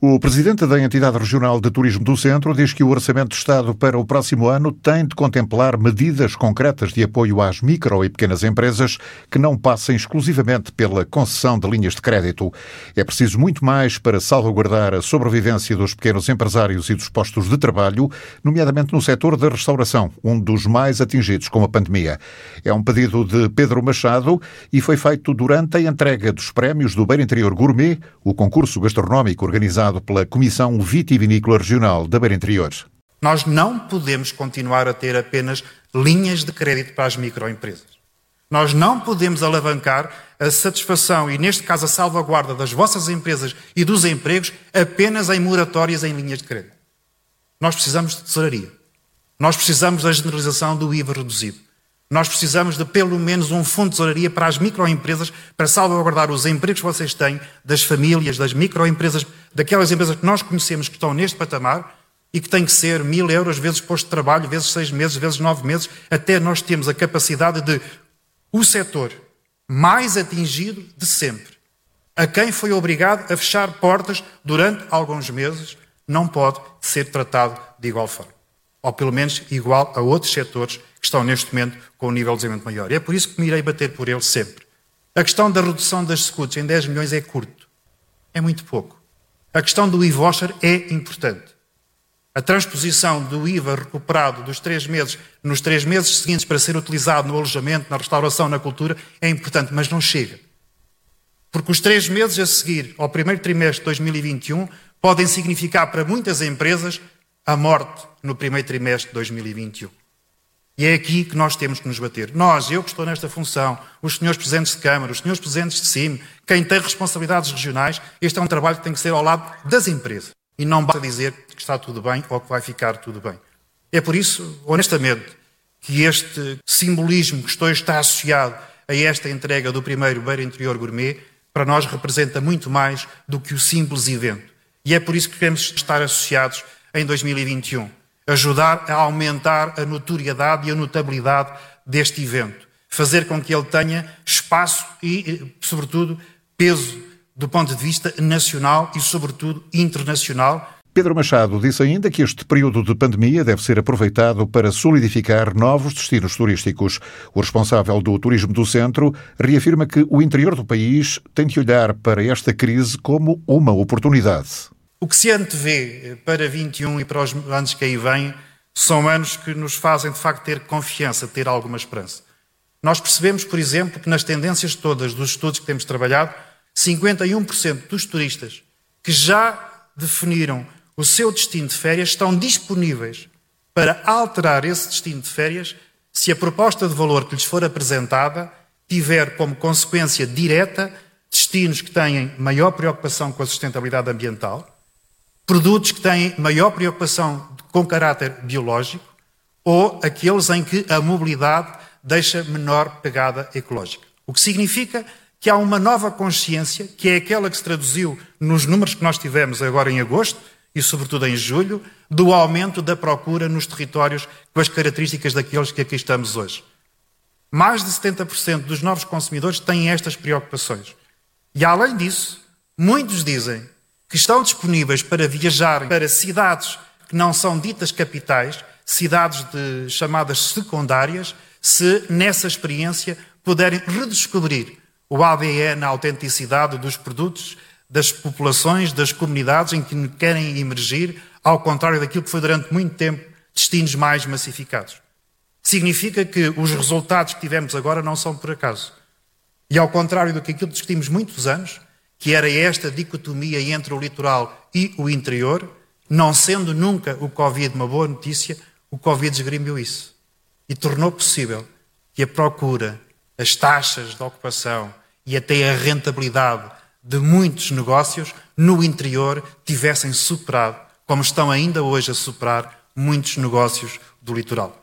O presidente da entidade regional de turismo do Centro diz que o orçamento do Estado para o próximo ano tem de contemplar medidas concretas de apoio às micro e pequenas empresas que não passem exclusivamente pela concessão de linhas de crédito. É preciso muito mais para salvaguardar a sobrevivência dos pequenos empresários e dos postos de trabalho, nomeadamente no setor da restauração, um dos mais atingidos com a pandemia. É um pedido de Pedro Machado e foi feito durante a entrega dos prémios do Beira Interior Gourmet, o concurso gastronómico organizado pela Comissão Vitivinícola Regional da Beira Interior. Nós não podemos continuar a ter apenas linhas de crédito para as microempresas. Nós não podemos alavancar a satisfação e, neste caso, a salvaguarda das vossas empresas e dos empregos apenas em moratórias em linhas de crédito. Nós precisamos de tesouraria. Nós precisamos da generalização do IVA reduzido. Nós precisamos de pelo menos um fundo de tesouraria para as microempresas, para salvaguardar os empregos que vocês têm, das famílias, das microempresas, daquelas empresas que nós conhecemos que estão neste patamar e que têm que ser mil euros vezes posto de trabalho, vezes seis meses, vezes nove meses, até nós temos a capacidade de o setor mais atingido de sempre, a quem foi obrigado a fechar portas durante alguns meses, não pode ser tratado de igual forma. Ou pelo menos igual a outros setores que estão neste momento com um nível de desenvolvimento maior. E é por isso que me irei bater por ele sempre. A questão da redução das scuts em 10 milhões é curto. É muito pouco. A questão do e-voucher é importante. A transposição do IVA recuperado dos três meses nos três meses seguintes para ser utilizado no alojamento, na restauração, na cultura, é importante, mas não chega. Porque os três meses a seguir ao primeiro trimestre de 2021 podem significar para muitas empresas a morte no primeiro trimestre de 2021. E é aqui que nós temos que nos bater. Nós, eu que estou nesta função, os senhores presidentes de Câmara, os senhores presidentes de CIM, quem tem responsabilidades regionais, este é um trabalho que tem que ser ao lado das empresas. E não basta dizer que está tudo bem ou que vai ficar tudo bem. É por isso, honestamente, que este simbolismo que estou, está associado a esta entrega do primeiro Beira Interior Gourmet, para nós representa muito mais do que o simples evento. E é por isso que queremos estar associados em 2021 ajudar a aumentar a notoriedade e a notabilidade deste evento, fazer com que ele tenha espaço e, sobretudo, peso do ponto de vista nacional e, sobretudo, internacional. Pedro Machado disse ainda que este período de pandemia deve ser aproveitado para solidificar novos destinos turísticos. O responsável do Turismo do Centro reafirma que o interior do país tem de olhar para esta crise como uma oportunidade. O que se antevê para 21 e para os anos que aí vêm são anos que nos fazem, de facto, ter confiança, ter alguma esperança. Nós percebemos, por exemplo, que nas tendências todas dos estudos que temos trabalhado, 51% dos turistas que já definiram o seu destino de férias estão disponíveis para alterar esse destino de férias se a proposta de valor que lhes for apresentada tiver como consequência direta destinos que têm maior preocupação com a sustentabilidade ambiental, produtos que têm maior preocupação com caráter biológico ou aqueles em que a mobilidade deixa menor pegada ecológica. O que significa que há uma nova consciência, que é aquela que se traduziu nos números que nós tivemos agora em agosto e, sobretudo, em julho, do aumento da procura nos territórios com as características daqueles que aqui estamos hoje. Mais de 70% dos novos consumidores têm estas preocupações. E, além disso, muitos dizem que estão disponíveis para viajar para cidades que não são ditas capitais, cidades de, chamadas secundárias, se nessa experiência puderem redescobrir o ADN, na autenticidade dos produtos, das populações, das comunidades em que querem emergir, ao contrário daquilo que foi durante muito tempo destinos mais massificados. Significa que os resultados que tivemos agora não são por acaso. E ao contrário do que aquilo discutimos muitos anos, que era esta dicotomia entre o litoral e o interior, não sendo nunca o Covid uma boa notícia, o Covid esgrimiu isso e tornou possível que a procura, as taxas de ocupação e até a rentabilidade de muitos negócios no interior tivessem superado, como estão ainda hoje a superar muitos negócios do litoral.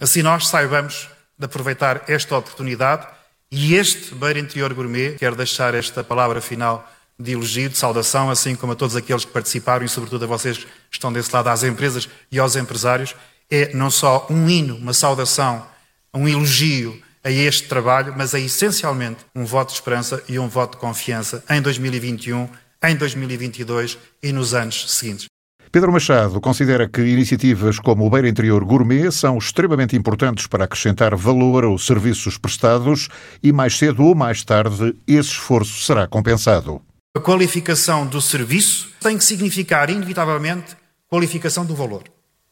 Assim nós saibamos de aproveitar esta oportunidade e este Beira Interior Gourmet, quero deixar esta palavra final de elogio, de saudação, assim como a todos aqueles que participaram e, sobretudo, a vocês que estão desse lado, às empresas e aos empresários, é não só um hino, uma saudação, um elogio a este trabalho, mas é essencialmente um voto de esperança e um voto de confiança em 2021 em 2022 e nos anos seguintes. Pedro Machado considera que iniciativas como o Beira Interior Gourmet são extremamente importantes para acrescentar valor aos serviços prestados e mais cedo ou mais tarde esse esforço será compensado. A qualificação do serviço tem que significar, inevitavelmente, qualificação do valor.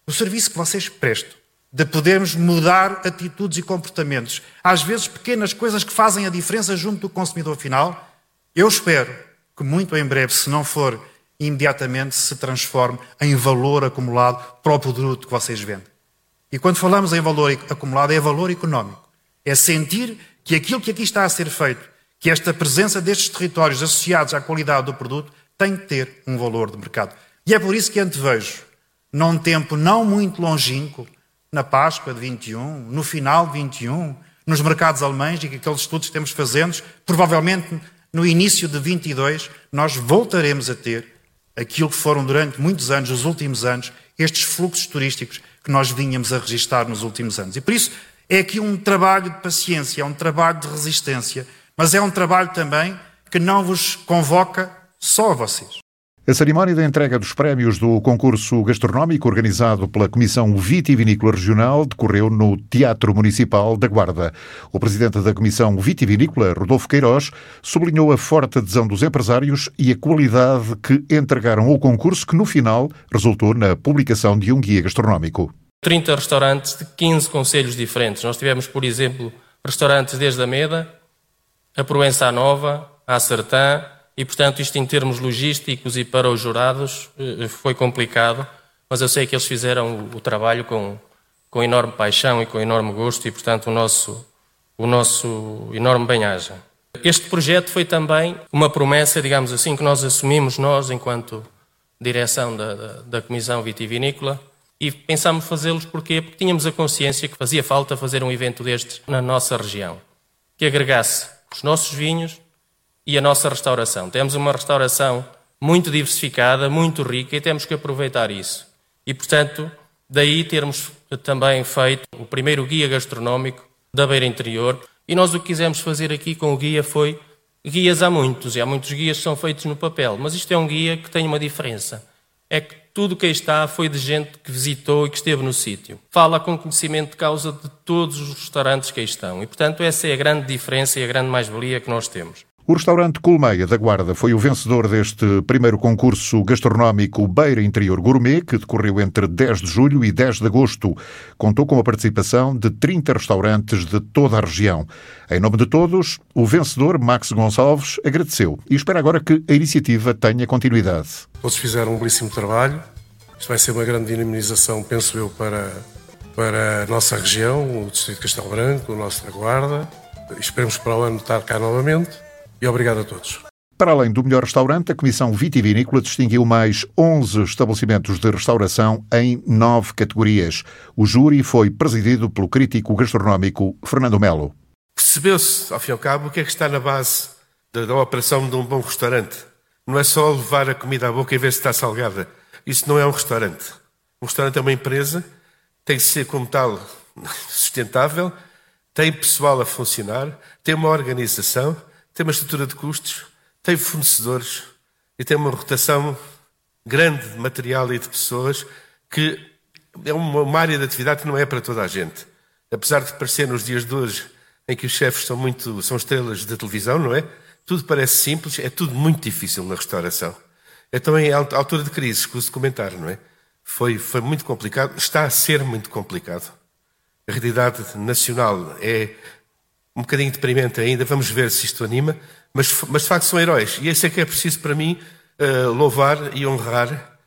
O serviço que vocês prestam, de podermos mudar atitudes e comportamentos, às vezes pequenas coisas que fazem a diferença junto do consumidor final, eu espero que muito em breve, se não for imediatamente se transforme em valor acumulado para o produto que vocês vendem. E quando falamos em valor acumulado, é valor económico. É sentir que aquilo que aqui está a ser feito, que esta presença destes territórios associados à qualidade do produto, tem que ter um valor de mercado. E é por isso que antevejo, num tempo não muito longínquo, na Páscoa de 21, no final de 21, nos mercados alemães e que aqueles estudos que temos fazendo, provavelmente no início de 22, nós voltaremos a ter aquilo que foram durante muitos anos, os últimos anos, estes fluxos turísticos que nós vinhamos a registrar nos últimos anos. E por isso é aqui um trabalho de paciência, é um trabalho de resistência, mas é um trabalho também que não vos convoca só a vocês. A cerimónia da entrega dos prémios do concurso gastronómico organizado pela Comissão Vitivinícola Regional decorreu no Teatro Municipal da Guarda. O presidente da Comissão Vitivinícola, Rodolfo Queiroz, sublinhou a forte adesão dos empresários e a qualidade que entregaram ao concurso, que no final resultou na publicação de um guia gastronómico. 30 restaurantes de 15 conselhos diferentes. Nós tivemos, por exemplo, restaurantes desde a Meda, a Proença Nova, a Sertã, e, portanto, isto em termos logísticos e para os jurados eh, foi complicado, mas eu sei que eles fizeram o trabalho com, com enorme paixão e com enorme gosto e, portanto, o nosso, o nosso enorme bem-aja. Este projeto foi também uma promessa, digamos assim, que nós assumimos nós, enquanto direção da, da, da Comissão Vitivinícola, e pensámos fazê-los porquê? Porque tínhamos a consciência que fazia falta fazer um evento destes na nossa região, que agregasse os nossos vinhos, e a nossa restauração. Temos uma restauração muito diversificada, muito rica e temos que aproveitar isso. E, portanto, daí termos também feito o primeiro guia gastronómico da Beira Interior. E nós o que quisemos fazer aqui com o guia foi guias há muitos, e há muitos guias que são feitos no papel, mas isto é um guia que tem uma diferença. É que tudo que aí está foi de gente que visitou e que esteve no sítio. Fala com conhecimento de causa de todos os restaurantes que aí estão. E, portanto, essa é a grande diferença e a grande mais-valia que nós temos. O restaurante Colmeia da Guarda foi o vencedor deste primeiro concurso gastronómico Beira Interior Gourmet, que decorreu entre 10 de julho e 10 de agosto. Contou com a participação de 30 restaurantes de toda a região. Em nome de todos, o vencedor, Max Gonçalves, agradeceu e espera agora que a iniciativa tenha continuidade. Todos fizeram um belíssimo trabalho. Isto vai ser uma grande dinamização, penso eu, para, para a nossa região, o Distrito de Castelo Branco, o nosso da Guarda. Esperemos para o ano estar cá novamente e obrigado a todos. Para além do melhor restaurante, a Comissão Vitivinícola distinguiu mais 11 estabelecimentos de restauração em nove categorias. O júri foi presidido pelo crítico gastronómico Fernando Melo. Percebeu-se, ao fim e ao cabo, o que é que está na base da, da operação de um bom restaurante. Não é só levar a comida à boca e ver se está salgada. Isso não é um restaurante. Um restaurante é uma empresa, tem que ser como tal sustentável, tem pessoal a funcionar, tem uma organização tem uma estrutura de custos, tem fornecedores e tem uma rotação grande de material e de pessoas que é uma área de atividade que não é para toda a gente. Apesar de parecer nos dias de hoje em que os chefes são muito são estrelas da televisão, não é? Tudo parece simples, é tudo muito difícil na restauração. Então, em altura de crise, escuso comentar, não é? Foi, foi muito complicado, está a ser muito complicado. A realidade nacional é um bocadinho deprimente ainda, vamos ver se isto anima, mas, mas de facto são heróis. E esse é que é preciso para mim uh, louvar e honrar.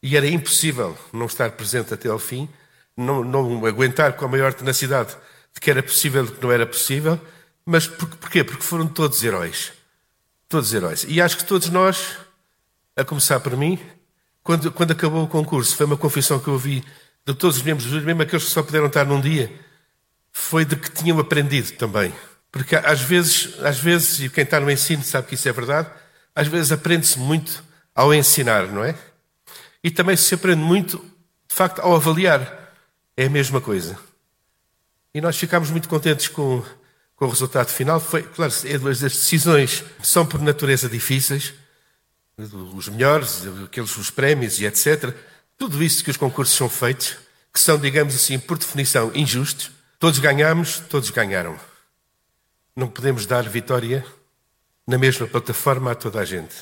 E era impossível não estar presente até ao fim, não, não aguentar com a maior tenacidade de que era possível e que não era possível. Mas por, porquê? Porque foram todos heróis. Todos heróis. E acho que todos nós, a começar por mim, quando, quando acabou o concurso, foi uma confissão que eu ouvi de todos os membros, mesmo aqueles que só puderam estar num dia, foi de que tinham aprendido também. Porque às vezes, às vezes, e quem está no ensino sabe que isso é verdade, às vezes aprende-se muito ao ensinar, não é? E também se aprende muito, de facto, ao avaliar. É a mesma coisa. E nós ficámos muito contentes com, com o resultado final. Foi, claro, é as decisões são por natureza difíceis. os melhores, aqueles os prémios e etc. Tudo isso que os concursos são feitos, que são, digamos assim, por definição, injustos. Todos ganhamos, todos ganharam. Não podemos dar vitória na mesma plataforma a toda a gente.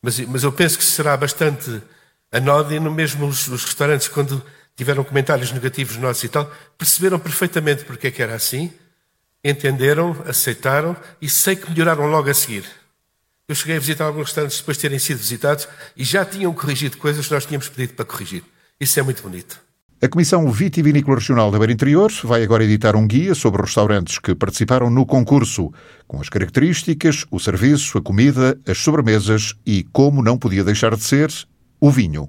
Mas, mas eu penso que será bastante anódino, mesmo os, os restaurantes, quando tiveram comentários negativos nossos e tal, perceberam perfeitamente porque é que era assim, entenderam, aceitaram e sei que melhoraram logo a seguir. Eu cheguei a visitar alguns restaurantes depois de terem sido visitados e já tinham corrigido coisas que nós tínhamos pedido para corrigir. Isso é muito bonito. A Comissão Vitivinícola Regional da Beira Interior vai agora editar um guia sobre restaurantes que participaram no concurso, com as características, o serviço, a comida, as sobremesas e, como não podia deixar de ser, o vinho.